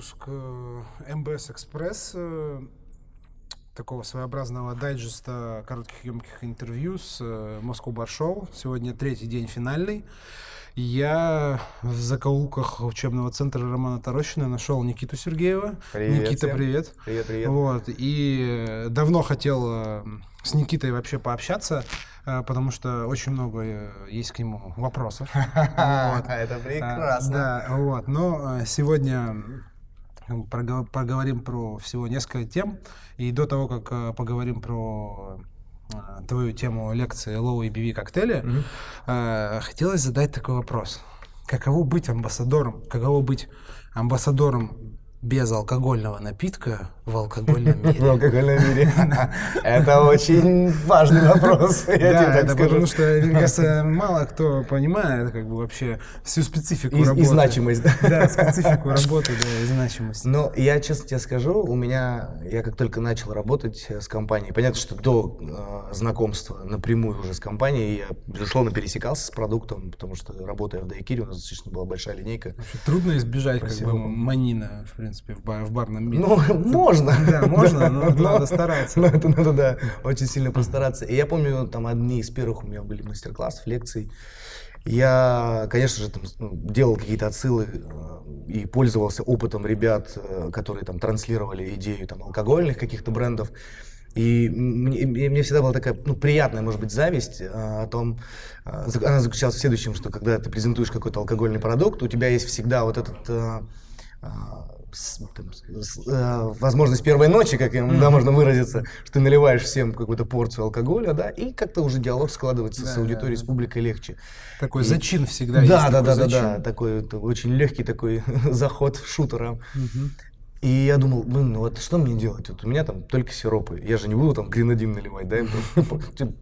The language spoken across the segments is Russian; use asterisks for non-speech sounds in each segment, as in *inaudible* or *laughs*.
выпуск э, МБС Экспресс. э, Такого своеобразного дайджеста коротких емких интервью с э, Bar Show. Сегодня третий день финальный. Я в закоулках учебного центра Романа Тарощина нашел Никиту Сергеева. Привет Никита, всем. привет. Привет, привет. Вот, и давно хотел с Никитой вообще пообщаться, потому что очень много есть к нему вопросов. *laughs* Это А, прекрасно. Да, вот. Но сегодня поговорим про всего несколько тем. И до того, как э, поговорим про э, твою тему лекции Low ABV коктейли, э, хотелось задать такой вопрос. Каково быть амбассадором? Каково быть амбассадором безалкогольного напитка в алкогольном *laughs* В мире? алкогольном мире. Это очень важный вопрос, я тебе Да, так это потому что, мне кажется, мало кто понимает как бы вообще всю специфику И- работы. И значимость, да. Специфику работы, да, и значимость. Но я честно тебе скажу, у меня, я как только начал работать э, с компанией, понятно, что до э, знакомства напрямую уже с компанией, я, безусловно, пересекался с продуктом, потому что работая в Дайкире, у нас достаточно была большая линейка. Трудно избежать как бы манина, в принципе, в, в барном мире. Ну, *laughs* можно. Да, можно, *laughs* но надо стараться. Но это надо, да, очень сильно постараться. И я помню, там одни из первых у меня были мастер-классов, лекций. Я, конечно же, там, ну, делал какие-то отсылы э, и пользовался опытом ребят, э, которые там транслировали идею там, алкогольных каких-то брендов. И мне, мне- всегда была такая ну, приятная, может быть, зависть э, о том, зак- она заключалась в следующем, что когда ты презентуешь какой-то алкогольный продукт, у тебя есть всегда вот этот э, э, с- там, с- э, возможность первой ночи, как им, да, можно выразиться, что ты наливаешь всем какую-то порцию алкоголя, да, и как-то уже диалог складывается Да, с да, аудиторией, да. с публикой легче. Такой И- зачин всегда да, есть. да, да, да, зачин. да, такой очень легкий такой *laughs* заход в шутера. Мгм. И я думал, блин, ну вот что мне делать? Вот у меня там только сиропы. Я же не буду там гренадин наливать, да?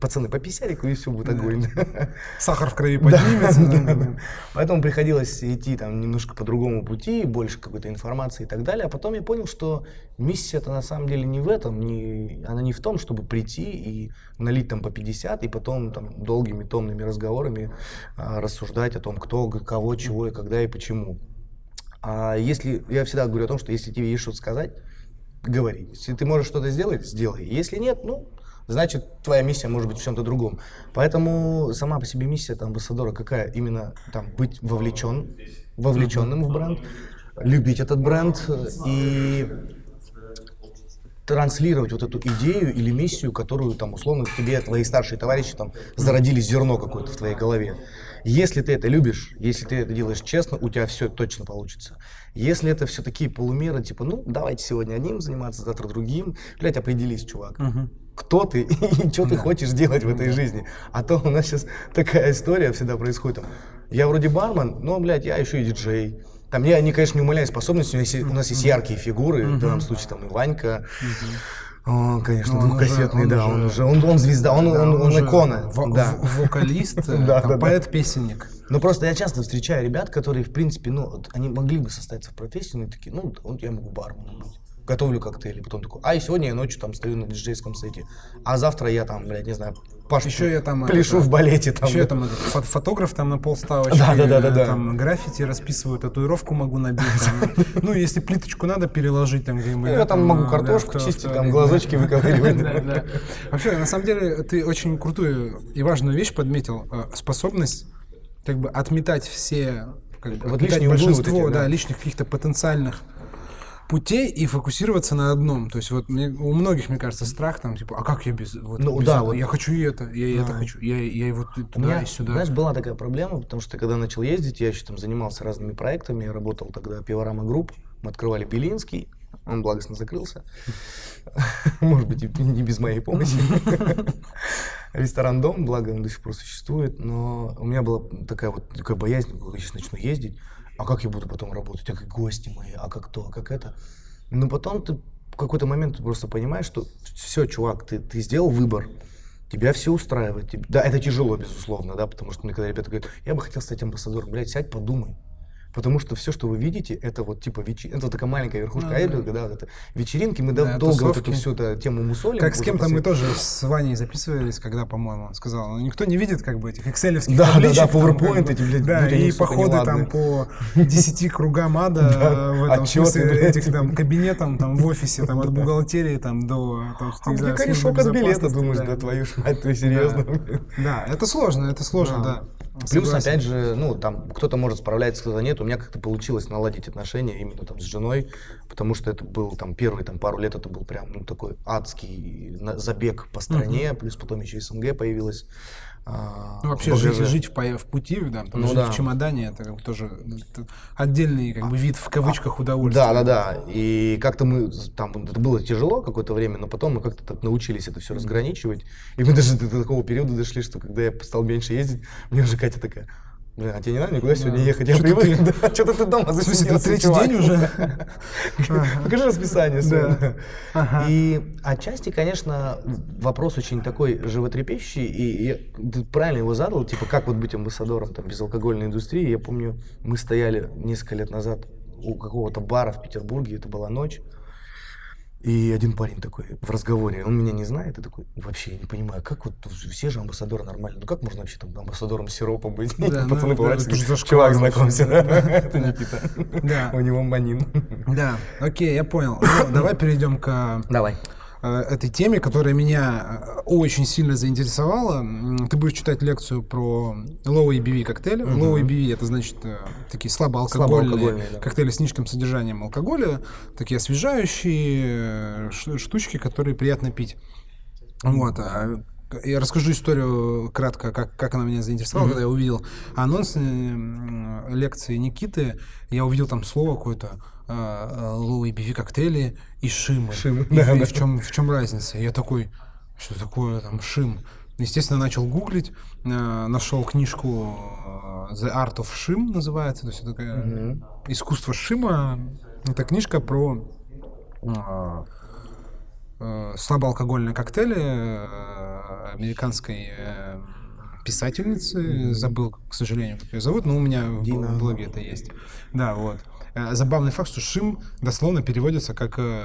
Пацаны, по писярику и все будет огонь. *laughs* Сахар в крови поднимется. *laughs* Поэтому приходилось идти там немножко по другому пути, больше какой-то информации и так далее. А потом я понял, что миссия-то на самом деле не в этом, не, она не в том, чтобы прийти и налить там по 50, и потом там долгими томными разговорами а, рассуждать о том, кто, кого, чего и когда и почему. А если, я всегда говорю о том, что если тебе есть что сказать, говори. Если ты можешь что-то сделать, сделай. Если нет, ну, значит, твоя миссия может быть в чем-то другом. Поэтому сама по себе миссия там, амбассадора какая? Именно там быть вовлечен, вовлеченным в бренд, любить этот бренд и транслировать вот эту идею или миссию, которую там условно тебе твои старшие товарищи там зародили зерно какое-то в твоей голове. Если ты это любишь, если ты это делаешь честно, у тебя все точно получится. Если это все такие полумеры, типа, ну, давайте сегодня одним заниматься, завтра другим, блядь, определись, чувак. Мгм. Кто ты *laughs* и что ты хочешь делать в этой жизни. А то у нас сейчас такая история всегда происходит. Я вроде бармен, но, блядь, я еще и диджей. Там я, не, конечно, не умоляю способностью, у нас есть, у нас есть яркие фигуры, в данном случае там и Ванька, он, конечно, Ну, он двухкассетный, он да, он уже, он, он звезда, он, Да, он, он уже икона, во- да. в- *laughs* Вокалист, э, *laughs* поэт-песенник. Ну просто я часто встречаю ребят, которые, в принципе, ну, они могли бы состояться в профессии, но такие, ну, я могу барменом быть. Готовлю коктейли, потом такой, а и сегодня я ночью там стою на диджейском сете, а завтра я там, блядь, не знаю, Пашу Еще я там... пляшу это, в балете там. Еще я да. там этот, фо- фотограф там на полставочки, Да, да, да, да, да. там граффити расписываю, татуировку могу набить. *laughs* Ну, если плиточку надо переложить там где-нибудь. Я там могу картошку чистить, там глазочки *laughs* выковыривать. Вообще, на самом деле, ты очень крутую и важную вещь подметил. э, Способность как бы отметать все, как бы, Вот лишние углы вот большинство, эти, да, да. лишних каких-то потенциальных путей и фокусироваться на одном. То есть вот мне- у многих, мне кажется, страх там, типа, а как я без, вот, Ну, без да, этого? вот. я хочу и это, я и это Да. хочу, я, я и вот и У туда, меня, и сюда. знаешь, была такая проблема, потому что когда начал ездить, я еще там занимался разными проектами, я работал тогда Пиворама Групп, мы открывали Белинский, он благостно закрылся, *laughs* может быть, не без моей помощи. *laughs* Ресторан Дом, благо он до сих пор существует, но у меня была такая вот такая боязнь, когда я сейчас начну ездить, а как я буду потом работать, а как гости мои, а как то, а как это. Но потом ты в какой-то момент ты просто понимаешь, что все, чувак, ты, ты сделал выбор, тебя все устраивает. Да, это тяжело, безусловно, да, потому что мне когда ребята говорят, я бы хотел стать амбассадором, блядь, сядь, подумай. Потому что все, что вы видите, это вот типа вечеринка, это такая маленькая верхушка Ну, айсберга, да, вот это вечеринки, мы Да, долго вот тусовки. эту всю эту тему мусолим. Как с кем-то мы после- тоже с Ваней записывались, когда, по-моему, он сказал, ну никто не видит как бы этих экселевских Да, да, табличек, да, там, PowerPoint бы, эти, блядь, Да, и походы там по 10 кругам ада *laughs* Да, в этом смысле этих там кабинетам там в офисе, там от бухгалтерии там до там, А не мне корешок от билета, думаешь, да. да твою ж мать, ты серьезно? Да, это сложно, это сложно, да. Плюс, Согласен. опять же, ну, там кто-то может справляться, кто-то нет. У меня как-то получилось наладить отношения именно там с женой, потому что это был там первые там пару лет, это был прям ну, такой адский забег по стране, плюс потом еще СНГ появилась. А, Ну, вообще жить, жить в, по- в пути, да, там, Ну жить да. в чемодане, это тоже ну, это отдельный как бы вид в кавычках удовольствия. Да, да, да. И как-то мы там это было тяжело какое-то время, но потом мы как-то так научились это все разграничивать. И мы даже до такого периода дошли, что когда я стал меньше ездить, мне уже Катя такая. Блин, а тебе не надо никуда сегодня ехать? Я привык, ты- *laughs* да, что-то ты дома засиделся, третий чувак». день уже? *laughs* Покажи расписание свое. Да. Ага. И отчасти, конечно, вопрос очень такой животрепещущий, и, и ты правильно его задал, типа, как вот быть амбассадором там, безалкогольной индустрии. Я помню, мы стояли несколько лет назад у какого-то бара в Петербурге, это была ночь, и один парень такой в разговоре, он меня не знает, и такой, вообще, я не понимаю, как вот все же амбассадоры нормально, ну как можно вообще там амбассадором сиропа быть? Да, ну, Пацаны да, же говорят, зашквар чувак, знакомься, да. *laughs* это Никита, Да. у него манин. Да, окей, я понял. Ну, давай перейдем к Давай. Э, этой теме, которая меня э, очень сильно заинтересовала. Ты будешь читать лекцию про low ABV коктейли. Low ABV это значит э, такие слабоалкогольные, Слабоалкогольные, да. коктейли с низким содержанием алкоголя, такие освежающие штучки, которые приятно пить. Вот. а, Я расскажу историю кратко, как, как она меня заинтересовала, когда я увидел анонс э, лекции Никиты, я увидел там слово какое-то а, low ABV коктейли и шимы. Шимы, И, да, и да. в чем в чем разница? И я такой, что такое там шим? Естественно, начал гуглить, э, нашел книжку э, The Art of Shim называется, то есть это такая Мгм. искусство шима. Это книжка про э, э, слабоалкогольные коктейли э, американской э, писательницы. Забыл, к сожалению, как ее зовут, но у меня в Дина. бл- блоге это есть. Да, вот. Э, Забавный факт, что шим дословно переводится как... э,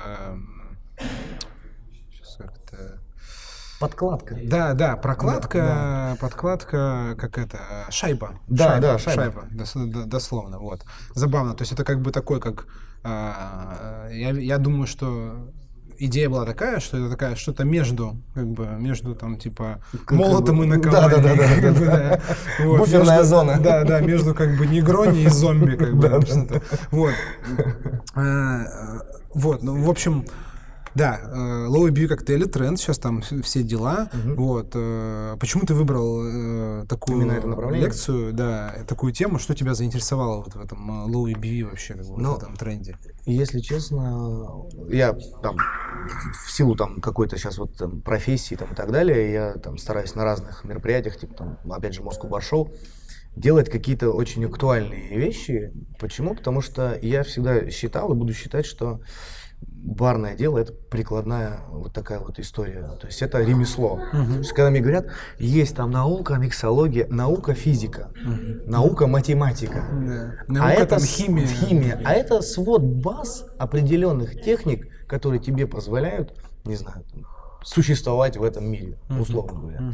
как-то- Подкладка. Да, да, прокладка, подкладка, как это, шайба. Да, да, шайба. д- дословно, вот. Забавно, то есть это как бы такой, как, я, я думаю, что идея была такая, что это такая что-то между, как бы, между там, типа, молотом и да, накованием. да, да, да, *laughs* Буферная зона. Да, да, между как бы негрони и зомби, как бы. *laughs* Вот. А, э, Вот, ну, в общем, да, э, low ABV коктейли, тренд, сейчас там вс- все дела. Вот. э, Почему ты выбрал э, такую Именно это направление? лекцию, да, такую тему, что тебя заинтересовало вот в этом э, low ABV вообще, как бы, Ну, в этом тренде? Если честно, я там в силу там какой-то сейчас вот там, профессии там, и так далее, я там стараюсь на разных мероприятиях, типа там, опять же, Moscow Bar Show, делать какие-то очень актуальные вещи. Почему? Потому что я всегда считал и буду считать, что барное дело это прикладная вот такая вот история. То есть это ремесло. То есть, когда мне говорят, есть там наука, миксология, наука, физика, наука, математика. Да. а Наука это там с- химия. химия. А это свод баз определенных техник, которые тебе позволяют, не знаю, существовать в этом мире, условно говоря.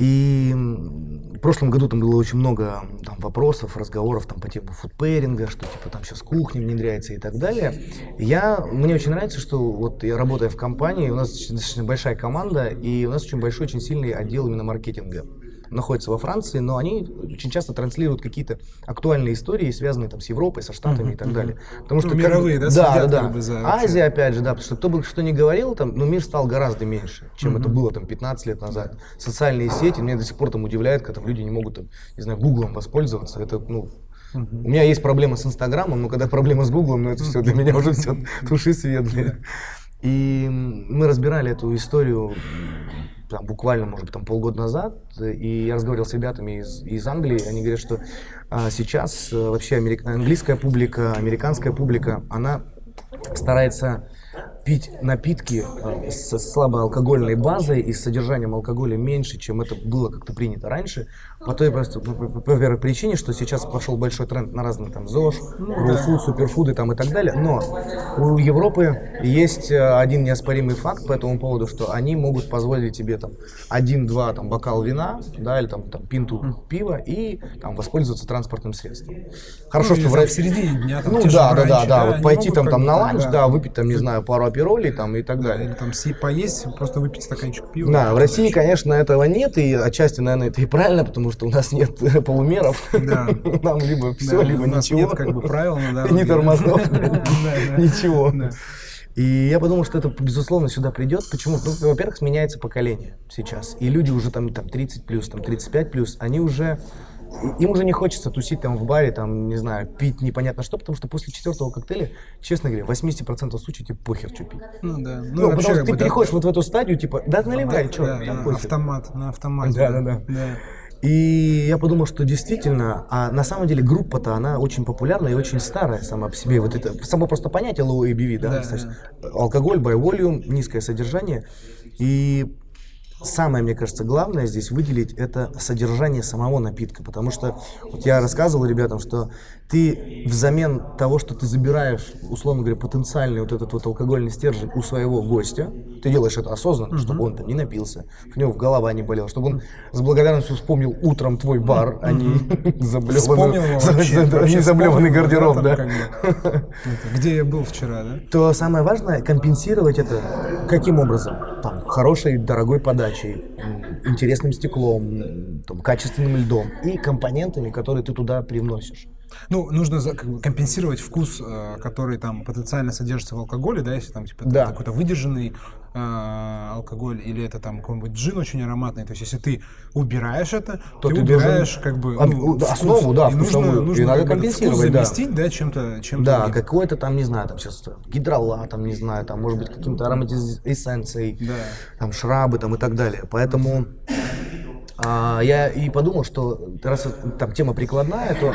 И в прошлом году там было очень много там, вопросов, разговоров там, по типу фудпейринга, что типа там сейчас кухня внедряется и так далее. Я, мне очень нравится, что вот я работаю в компании, у нас достаточно большая команда, и у нас очень большой, очень сильный отдел именно маркетинга находится во Франции, но они очень часто транслируют какие-то актуальные истории, связанные там с Европой, со Штатами и так далее. Потому Ну, как мировые, бы- да, да, да, как да. бы за. Азия, опять же, да, потому что кто бы что ни говорил, там, но мир стал гораздо меньше, чем это было там 15 лет назад. Социальные сети, меня до сих пор там удивляет, когда там люди не могут, там, не знаю, гуглом воспользоваться. Это, ну, у меня есть проблема с Инстаграмом, но когда проблема с Гуглом, ну это все для меня уже все туши свет. И мы разбирали эту историю там, буквально, может быть, там, полгода назад, и я разговаривал с ребятами из, из Англии, они говорят, что а, сейчас а, вообще америк- английская публика, американская публика, она старается пить напитки э, со слабой алкогольной базой и с содержанием алкоголя меньше, чем это было как-то принято раньше, по той просто, по, по- по первой причине, что сейчас пошел большой тренд на разные там ЗОЖ, рулфуд, суперфуды там и так далее, но у Европы есть э, один неоспоримый факт по этому поводу, что они могут позволить тебе там один-два там бокал вина, да, или там, там пинту пива и там воспользоваться транспортным средством. Хорошо, Ну, что в в середине дня, там, ну да, да, да, да, вот пойти там, там на ланч, да, выпить там, не знаю, пару аперолей там и так Да, далее. или там си- поесть, просто выпить стаканчик пива. Да, в России, конечно, этого нет, и отчасти, наверное, это и правильно, потому что у нас нет полумеров. Да. *laughs* Нам либо Да, все, либо у нас ничего. нет как бы правил на *laughs* дороге. Ни тормозов, *laughs* Да, да. ничего. Да. И я подумал, что это, безусловно, сюда придет. Почему? Ну, во-первых, сменяется поколение сейчас. И люди уже там, там 30 плюс, там 35 плюс, они уже им уже не хочется тусить там в баре, там, не знаю, пить непонятно что, потому что после четвертого коктейля, честно говоря, 80% случаев тебе похер, что пить. Ну да. Ну, вообще, потому что ты бы, да, переходишь вот в эту стадию, типа, да, наливай, да, что, да, там да, автомат, на автомате. Да, да, да. да. И я подумал, что действительно, а на самом деле группа-то, она очень популярная и очень старая сама по себе. Вот это само просто понятие low ABV, да, Да, то есть алкоголь by volume, низкое содержание. И самое, мне кажется, главное здесь выделить это содержание самого напитка, потому что вот я рассказывал ребятам, что ты взамен того, что ты забираешь, условно говоря, потенциальный вот этот вот алкогольный стержень у своего гостя, ты делаешь это осознанно, чтобы он там не напился, у него голова не болела, чтобы он с благодарностью вспомнил утром твой бар, а не заблеванный, *laughs* заблеванный вспомнил, *laughs* гардероб, да. *laughs* Где я был вчера, да? то самое важное компенсировать это каким образом? Там, хорошей, дорогой подачей, интересным стеклом, там, качественным льдом и компонентами, которые ты туда привносишь. Ну, нужно за- как бы компенсировать вкус, э, который там потенциально содержится в алкоголе, да, если там типа Да. какой-то выдержанный э, алкоголь или это там какой-нибудь джин очень ароматный. То есть, если ты убираешь это, То ты, ты убираешь должен как бы об- ну, да, вкус. основу, да, И нужно, вкусовую. И нужно надо как бы этот компенсировать, вкус да. заместить, да, чем-то, чем-то. Да, другим. какой-то там, не знаю, там сейчас гидрола, там, не знаю, там, может быть, каким-то ароматизацией, Да. там, шрабы, там, и так далее. Поэтому а, я и подумал, что раз там тема прикладная, то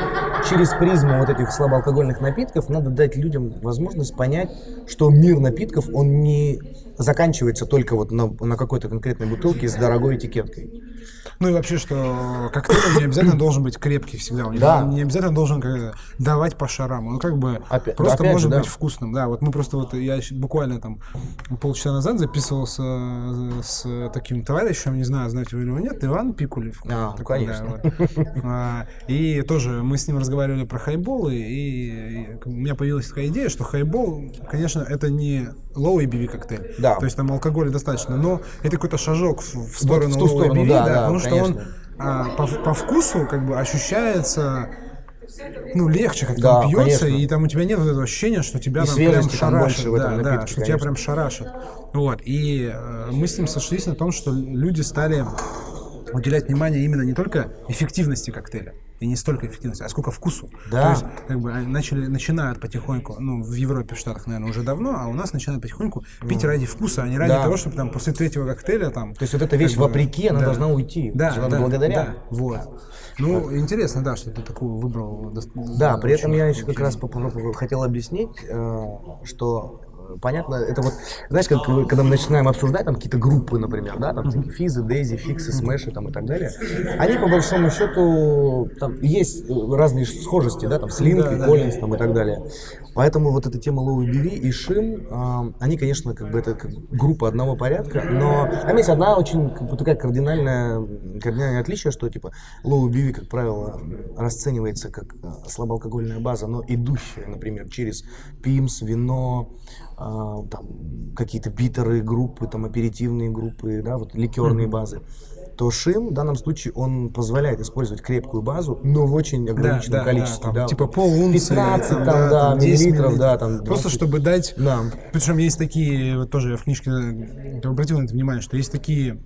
через призму вот этих слабоалкогольных напитков надо дать людям возможность понять, что мир напитков, он не заканчивается только вот на, на какой-то конкретной бутылке с дорогой этикеткой. Ну и вообще, что коктейль он не обязательно должен быть крепкий всегда. Он не- Да. не обязательно должен как давать по шарам. Он как бы Опять- просто опять же, может да. быть вкусным. Да, вот мы просто вот я буквально там полчаса назад записывался э, с таким товарищем, не знаю, знаете вы или его нет, Иван Пикулев. А, ну, Такой, да, конечно. вот. А, И тоже мы с ним разговаривали про хайболы, и и у меня появилась такая идея, что хайбол, конечно, это не low ABV коктейль. Да. То есть там алкоголя достаточно, но это какой-то шажок в, в сторону в ту сторону, ABV, да, да, да, потому что он а, по, по вкусу как бы ощущается ну, легче, как Да, там пьется, конечно. и там у тебя нет вот этого ощущения, что тебя И там прям там шарашит. больше в этом да, да, напитке, что тебя прям шарашит. Вот. И э, мы с ним сошлись на том, что люди стали уделять внимание именно не только эффективности коктейля, и не столько эффективности, а сколько вкусу. Да. То есть, как бы они начали, начинают потихоньку, ну, в Европе, в Штатах, наверное, уже давно, а у нас начинают потихоньку пить ради вкуса, а не ради Да. того, чтобы там после третьего коктейля там... То есть вот эта вещь как бы, вопреки, она да. должна уйти. Да, Надо да, благодаря. да, вот. Ну, интересно, да, что ты такую выбрал. Да, при этом я еще как раз хотел объяснить, э, что понятно, это вот, знаешь, как когда мы начинаем обсуждать там какие-то группы, например, да, там такие физы, дейзи, фиксы, смеши там и так далее, они по большому счету, там есть э, разные схожести, да, там с Линк, Да, да, Коллинз там и так далее. Поэтому вот эта тема Low ABV и Шим, э, они, конечно, как бы это как группа одного порядка, но там есть одна очень как бы, такая кардинальная, кардинальное отличие, что типа Low ABV, как правило, расценивается как э, слабоалкогольная база, но идущая, например, через пимс, вино, а, там какие-то битеры группы, там аперитивные группы, да, вот ликерные базы то шим в данном случае он позволяет использовать крепкую базу, но в очень ограниченном да, количестве. там, да. Типа полунции. 15 там, да, там, 10 миллилитров, да, там. Просто 20. чтобы дать Да. Причем есть такие, вот тоже я в книжке э, обратил на это внимание, что есть такие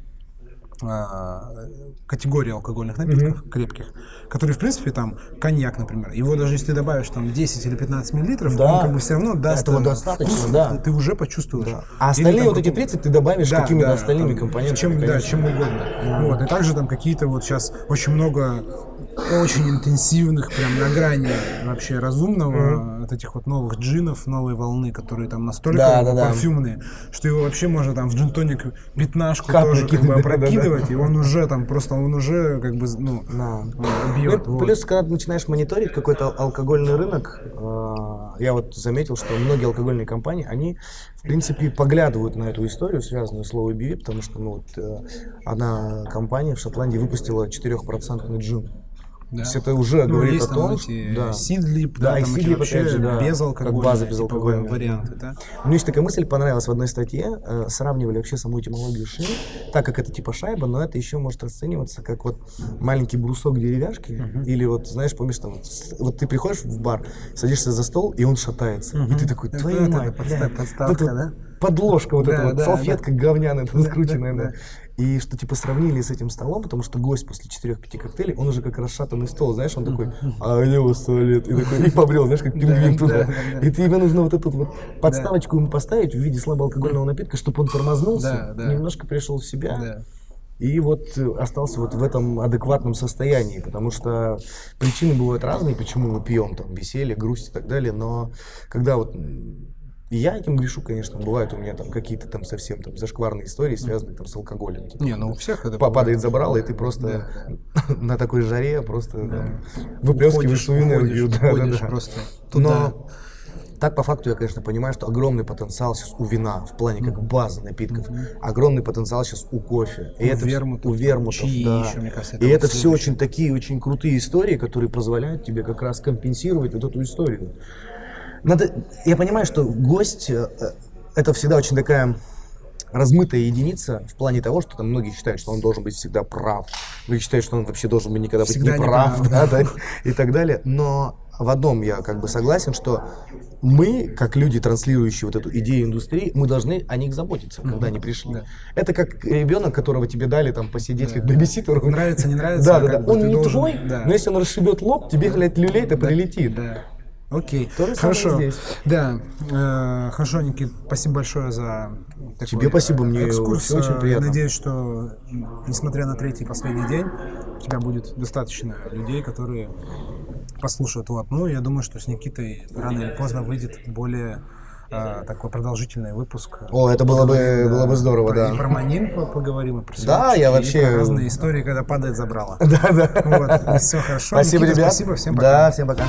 категории алкогольных напитков крепких, которые, в принципе, там, коньяк, например, его даже если ты добавишь там 10 или 15 миллилитров, Да. он как бы все равно даст Этого э, достаточно, вкус, да. ты уже почувствуешь. Да. А Или остальные там вот эти какой- 30 ты добавишь Да, какими-то да, остальными там, компонентами. Чем, да, конечно. чем угодно. Вот. И также там какие-то вот сейчас очень много очень интенсивных, прям на грани вообще разумного, от этих вот новых джинов, новой волны, которые там настолько Да, да, да. парфюмные, что его вообще можно там в джин-тоник пятнашку Капли тоже как бы кидать, опрокидывать, и он уже там просто, он уже как бы, ну, Да. бьет. Ну, Плюс, когда ты начинаешь мониторить какой-то ал- алкогольный рынок, э, я вот заметил, что многие алкогольные компании, они, в принципе, поглядывают на эту историю, связанную с low потому что ну, вот, э, одна компания в Шотландии выпустила 4% джин. Да. То есть это уже Ну, говорит есть о том, да. Сидлип, Да, да, и Сидлип, вообще опять же, да, без как алкоголя, база безалкогольная. варианты, да. Мне еще такая мысль понравилась в одной статье. э, сравнивали вообще саму этимологию шин, так как это типа шайба, но это еще может расцениваться как вот маленький брусок деревяшки. Или вот, знаешь, помнишь, там, вот, ты приходишь в бар, садишься за стол, и он шатается. И ты такой, Это твою вот мать, подставка, это да? Подложка вот Да, эта вот, да, салфетка говняная, там, скрученная, да, да. И что типа сравнили с этим столом, потому что гость после 4-5 коктейлей, он уже как расшатанный стол, знаешь, он такой, а у него туалет, и такой, и побрел, знаешь, как пингвин Да, туда. да, да. И тебе нужно вот эту вот подставочку ему поставить в виде слабоалкогольного напитка, чтобы он тормознулся, Да, да. немножко пришел в себя. Да. И вот э, остался вот в этом адекватном состоянии, потому что причины бывают разные, почему мы пьем, там, веселье, грусть и так далее, но когда вот и я этим грешу, конечно, бывают у меня там какие-то там совсем там зашкварные истории, связанные там с алкоголем. Типа, Не, ну у всех это па- падает забрало, и ты просто *laughs* на такой жаре просто там, выплескиваешь свою энергию. уходишь, да, да, уходишь да. просто туда. Но так по факту я, конечно, понимаю, что огромный потенциал сейчас у вина в плане как базы напитков, огромный потенциал сейчас у кофе. И У это вермутов, у вермутов, чаи да. еще, мне кажется, И это вот это все очень такие очень крутые истории, которые позволяют тебе как раз компенсировать вот эту историю. Надо, я понимаю, что гость э, э, это всегда очень такая размытая единица в плане того, что там многие считают, что он должен быть всегда прав, многие считают, что он вообще должен быть никогда быть Всегда не прав, неправ, *laughs* да, да, и так далее. Но в одном я как бы согласен, что мы, как люди, транслирующие вот эту идею индустрии, мы должны о них заботиться, когда они пришли. Да. Это как ребенок, которого тебе дали там посидеть как бэбиситеру. Нравится, не нравится, Да, да, да. Он не должен- твой, да. но если он расшибет лоб, тебе, блядь, люлей-то прилетит. Да. Окей. То Хорошо. здесь. Да. Э, хорошо, Никит, спасибо большое за такой, Тебе спасибо, мне экскурс. очень приятно. Надеюсь, что несмотря на третий и последний день, у тебя будет достаточно людей, которые послушают. Вот. Ну, я думаю, что с Никитой рано или поздно выйдет более э, такой продолжительный выпуск. О, это было бы- Поговорим, было бы здорово, про- да. И про Манин по- поговорим, и про Да, я и вообще- про разные истории, когда падает забрало. *laughs* Да, да. Вот. Все хорошо. Спасибо, Никита, ребят. Спасибо, всем пока. Да, всем пока.